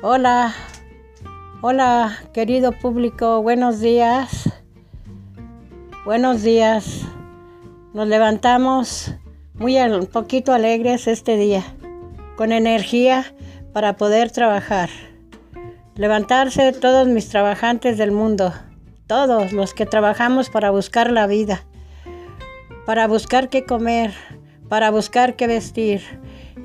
Hola, hola querido público, buenos días. Buenos días. Nos levantamos muy un poquito alegres este día, con energía para poder trabajar. Levantarse todos mis trabajantes del mundo, todos los que trabajamos para buscar la vida, para buscar qué comer, para buscar qué vestir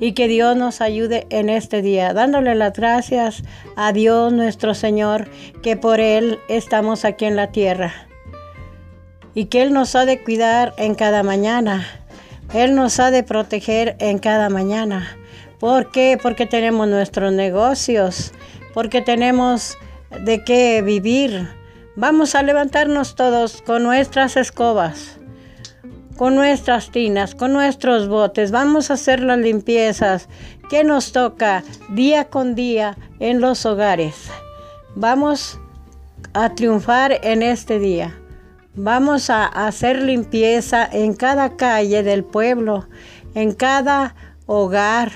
y que Dios nos ayude en este día, dándole las gracias a Dios nuestro Señor, que por Él estamos aquí en la tierra y que Él nos ha de cuidar en cada mañana. Él nos ha de proteger en cada mañana. ¿Por qué? Porque tenemos nuestros negocios, porque tenemos de qué vivir. Vamos a levantarnos todos con nuestras escobas con nuestras tinas, con nuestros botes. Vamos a hacer las limpiezas que nos toca día con día en los hogares. Vamos a triunfar en este día. Vamos a hacer limpieza en cada calle del pueblo, en cada hogar,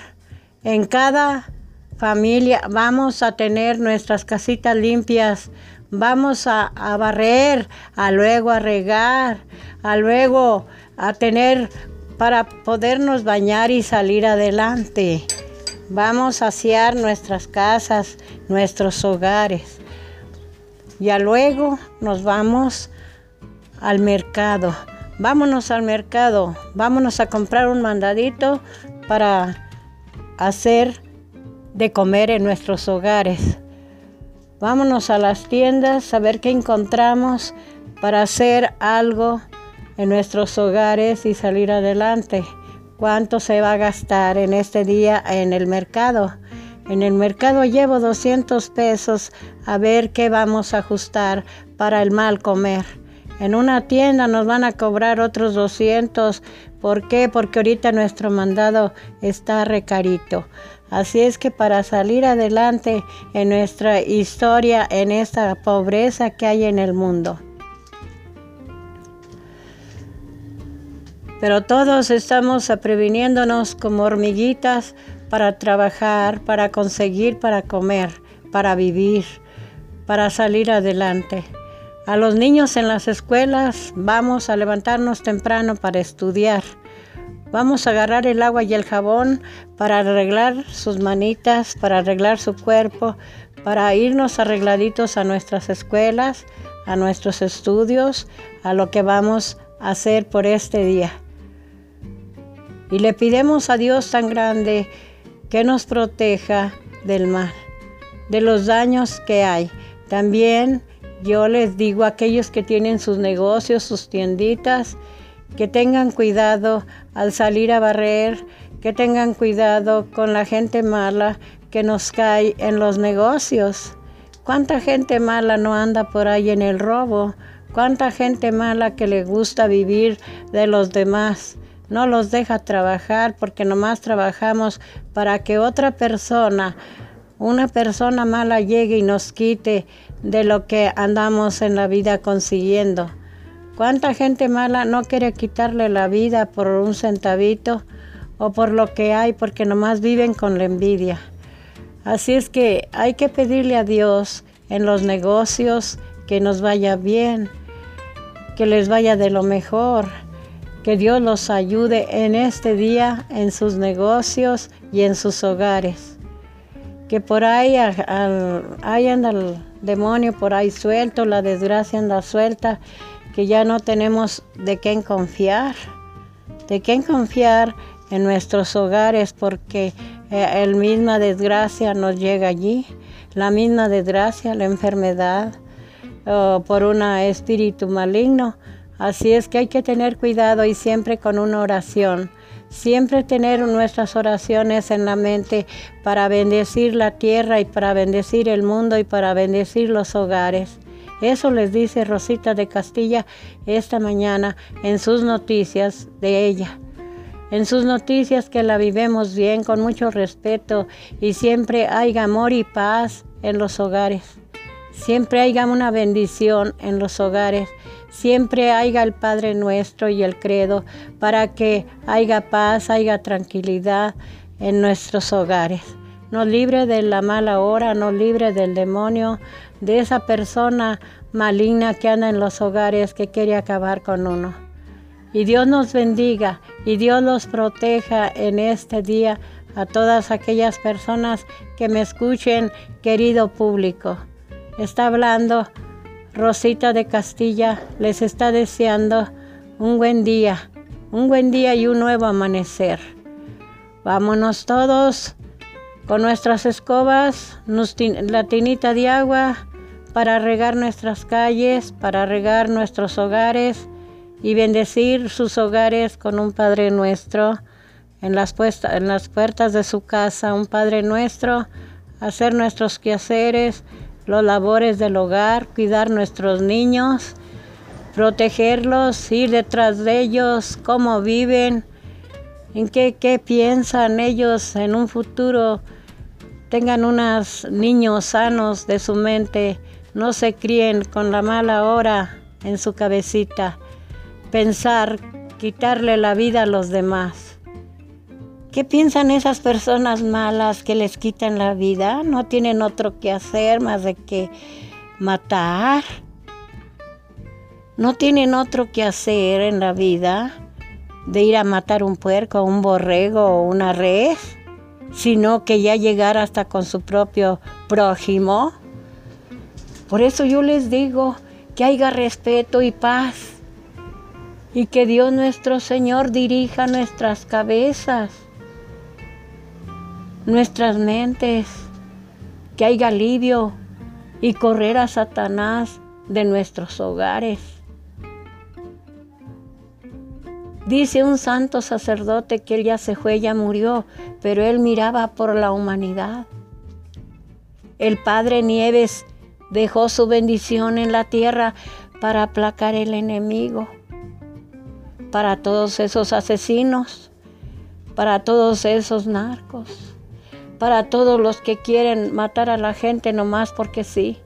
en cada familia. Vamos a tener nuestras casitas limpias. Vamos a, barrer, a luego a regar, a luego a tener para podernos bañar y salir adelante. Vamos a asear nuestras casas, nuestros hogares. Ya luego nos vamos al mercado. Vámonos al mercado, vámonos a comprar un mandadito para hacer de comer en nuestros hogares. Vámonos a las tiendas a ver qué encontramos para hacer algo en nuestros hogares y salir adelante. ¿Cuánto se va a gastar en este día en el mercado? En el mercado llevo 200 pesos a ver qué vamos a ajustar para el mal comer. En una tienda nos van a cobrar otros 200. ¿Por qué? Porque ahorita nuestro mandado está recarito. Así es que para salir adelante en nuestra historia, en esta pobreza que hay en el mundo, Pero todos estamos previniéndonos como hormiguitas para trabajar, para conseguir, para comer, para vivir, para salir adelante. A los niños en las escuelas vamos a levantarnos temprano para estudiar. Vamos a agarrar el agua y el jabón para arreglar sus manitas, para arreglar su cuerpo, para irnos arregladitos a nuestras escuelas, a nuestros estudios, a lo que vamos a hacer por este día. Y le pidemos a Dios tan grande que nos proteja del mal, de los daños que hay. También yo les digo a aquellos que tienen sus negocios, sus tienditas, que tengan cuidado al salir a barrer, que tengan cuidado con la gente mala que nos cae en los negocios. ¿Cuánta gente mala no anda por ahí en el robo? ¿Cuánta gente mala que le gusta vivir de los demás? No los deja trabajar porque nomás trabajamos para que otra persona, una persona mala llegue y nos quite de lo que andamos en la vida consiguiendo. ¿Cuánta gente mala no quiere quitarle la vida por un centavito o por lo que hay porque nomás viven con la envidia? Así es que hay que pedirle a Dios en los negocios que nos vaya bien, que les vaya de lo mejor que Dios los ayude en este día en sus negocios y en sus hogares. Que por ahí, ahí anda el demonio por ahí suelto, la desgracia anda suelta, que ya no tenemos de quién confiar, de quién confiar en nuestros hogares porque eh, la misma desgracia nos llega allí, la misma desgracia, la enfermedad, por un espíritu maligno Así es que hay que tener cuidado y siempre con una oración. Siempre tener nuestras oraciones en la mente para bendecir la tierra y para bendecir el mundo y para bendecir los hogares. Eso les dice Rosita de Castilla esta mañana en sus noticias de ella. En sus noticias que la vivemos bien, con mucho respeto y siempre hay amor y paz en los hogares. Siempre haya una bendición en los hogares siempre haya el Padre nuestro y el credo para que haya paz, haya tranquilidad en nuestros hogares. nos libre de la mala hora, nos libre del demonio, de esa persona maligna que anda en los hogares que quiere acabar con uno. Y Dios nos bendiga y Dios los proteja en este día a todas aquellas personas que me escuchen, querido público. Está hablando Rosita de Castilla, les está deseando un buen día, un buen día y un nuevo amanecer. Vámonos todos con nuestras escobas, la tinita de agua para regar nuestras calles, para regar nuestros hogares y bendecir sus hogares con un Padre nuestro en las, en las puertas de su casa, un Padre nuestro, hacer nuestros quehaceres, los labores del hogar, cuidar nuestros niños, protegerlos, ir detrás de ellos, cómo viven, en qué, qué piensan ellos en un futuro tengan unos niños sanos de su mente, no se críen con la mala hora en su cabecita, pensar, quitarle la vida a los demás. ¿Qué piensan esas personas malas que les quitan la vida? No tienen otro que hacer más de que matar. No tienen otro que hacer en la vida de ir a matar un puerco, un borrego o una res sino que ya llegar hasta con su propio prójimo. Por eso yo les digo que haya respeto y paz y que Dios nuestro Señor dirija nuestras cabezas, nuestras mentes, que haya alivio y correr a Satanás de nuestros hogares. Dice un santo sacerdote que él ya se fue, ya murió, pero él miraba por la humanidad. El Padre Nieves dejó su bendición en la tierra para aplacar el enemigo, para todos esos asesinos, para todos esos narcos, para todos los que quieren matar a la gente nomás porque sí,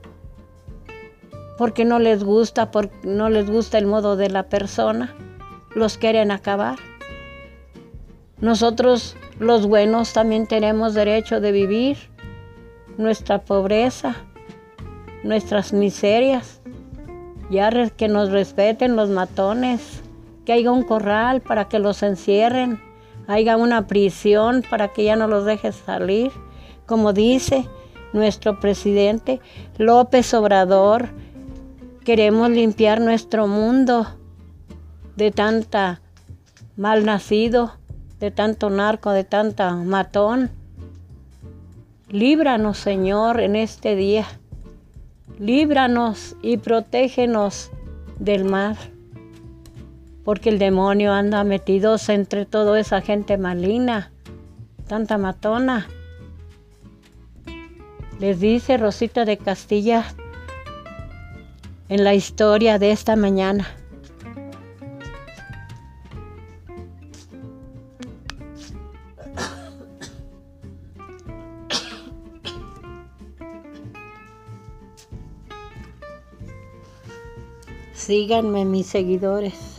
porque no les gusta, no les gusta el modo de la persona. Los quieren acabar. Nosotros los buenos también tenemos derecho de vivir nuestra pobreza, nuestras miserias, ya que nos respeten los matones, que haya un corral para que los encierren, haya una prisión para que ya no los dejes salir, como dice nuestro presidente López Obrador, queremos limpiar nuestro mundo de tanta mal nacido, de tanto narco, de tanta matón. Líbranos, Señor, en este día. Líbranos y protégenos del mal. Porque el demonio anda metido entre toda esa gente maligna, tanta matona. Les dice Rosita de Castilla en la historia de esta mañana. Síganme mis seguidores.